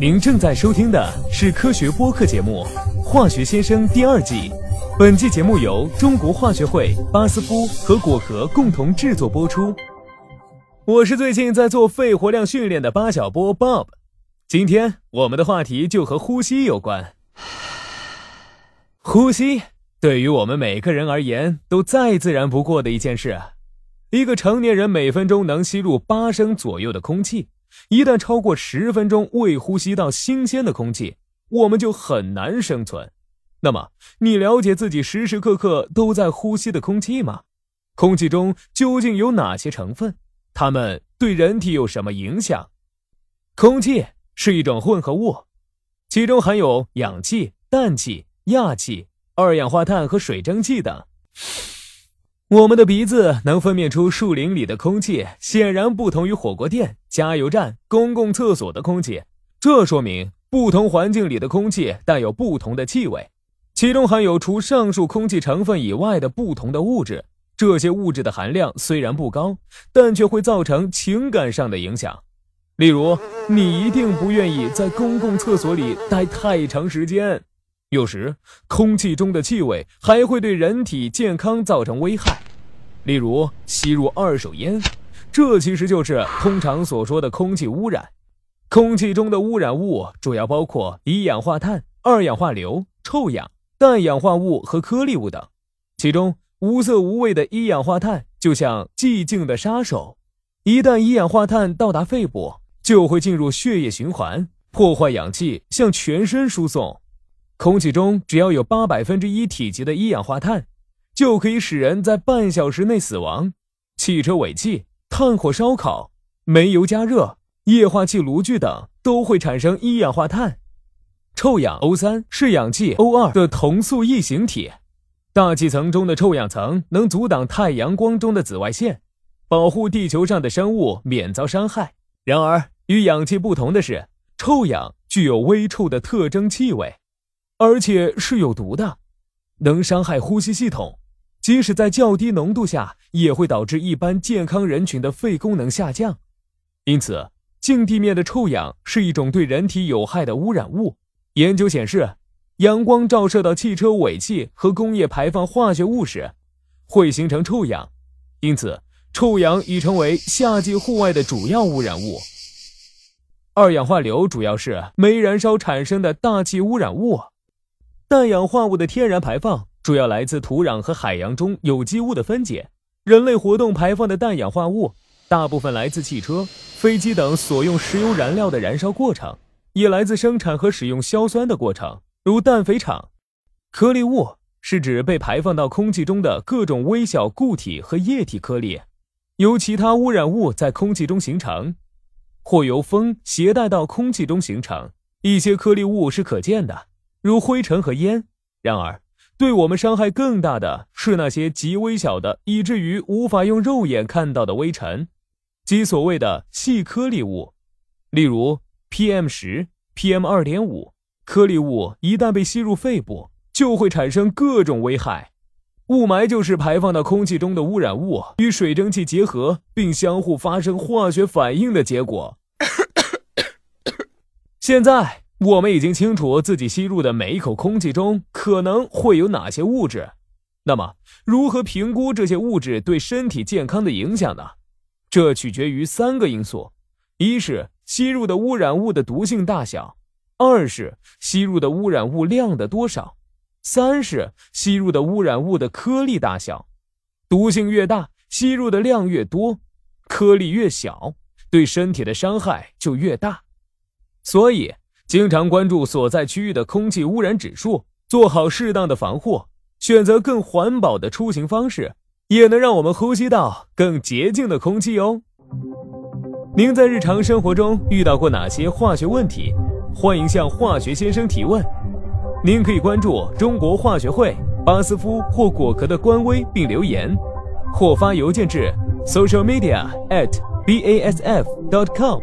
您正在收听的是科学播客节目《化学先生》第二季。本季节目由中国化学会、巴斯夫和果壳共同制作播出。我是最近在做肺活量训练的八小波 Bob。今天我们的话题就和呼吸有关。呼吸对于我们每个人而言都再自然不过的一件事。一个成年人每分钟能吸入八升左右的空气，一旦超过十分钟未呼吸到新鲜的空气，我们就很难生存。那么，你了解自己时时刻刻都在呼吸的空气吗？空气中究竟有哪些成分？它们对人体有什么影响？空气是一种混合物，其中含有氧气、氮气、氩气、二氧化碳和水蒸气等。我们的鼻子能分辨出树林里的空气，显然不同于火锅店、加油站、公共厕所的空气。这说明不同环境里的空气带有不同的气味。其中含有除上述空气成分以外的不同的物质，这些物质的含量虽然不高，但却会造成情感上的影响。例如，你一定不愿意在公共厕所里待太长时间。有时，空气中的气味还会对人体健康造成危害。例如，吸入二手烟，这其实就是通常所说的空气污染。空气中的污染物主要包括一氧化碳、二氧化硫、臭氧。氮氧化物和颗粒物等，其中无色无味的一氧化碳就像寂静的杀手，一旦一氧化碳到达肺部，就会进入血液循环，破坏氧气向全身输送。空气中只要有八百分之一体积的一氧化碳，就可以使人在半小时内死亡。汽车尾气、炭火烧烤、煤油加热、液化气炉具等都会产生一氧化碳。臭氧 O 三是氧气 O 二的同素异形体，大气层中的臭氧层能阻挡太阳光中的紫外线，保护地球上的生物免遭伤害。然而，与氧气不同的是，臭氧具有微臭的特征气味，而且是有毒的，能伤害呼吸系统。即使在较低浓度下，也会导致一般健康人群的肺功能下降。因此，近地面的臭氧是一种对人体有害的污染物。研究显示，阳光照射到汽车尾气和工业排放化学物时，会形成臭氧，因此臭氧已成为夏季户外的主要污染物。二氧化硫主要是煤燃烧产生的大气污染物。氮氧化物的天然排放主要来自土壤和海洋中有机物的分解。人类活动排放的氮氧化物，大部分来自汽车、飞机等所用石油燃料的燃烧过程。也来自生产和使用硝酸的过程，如氮肥厂。颗粒物是指被排放到空气中的各种微小固体和液体颗粒，由其他污染物在空气中形成，或由风携带到空气中形成。一些颗粒物是可见的，如灰尘和烟。然而，对我们伤害更大的是那些极微小的，以至于无法用肉眼看到的微尘，即所谓的细颗粒物，例如。PM 十、PM 二点五颗粒物一旦被吸入肺部，就会产生各种危害。雾霾就是排放到空气中的污染物与水蒸气结合，并相互发生化学反应的结果。现在我们已经清楚自己吸入的每一口空气中可能会有哪些物质。那么，如何评估这些物质对身体健康的影响呢？这取决于三个因素：一是。吸入的污染物的毒性大小，二是吸入的污染物量的多少，三是吸入的污染物的颗粒大小。毒性越大，吸入的量越多，颗粒越小，对身体的伤害就越大。所以，经常关注所在区域的空气污染指数，做好适当的防护，选择更环保的出行方式，也能让我们呼吸到更洁净的空气哦。您在日常生活中遇到过哪些化学问题？欢迎向化学先生提问。您可以关注中国化学会、巴斯夫或果壳的官微并留言，或发邮件至 socialmedia@basf.com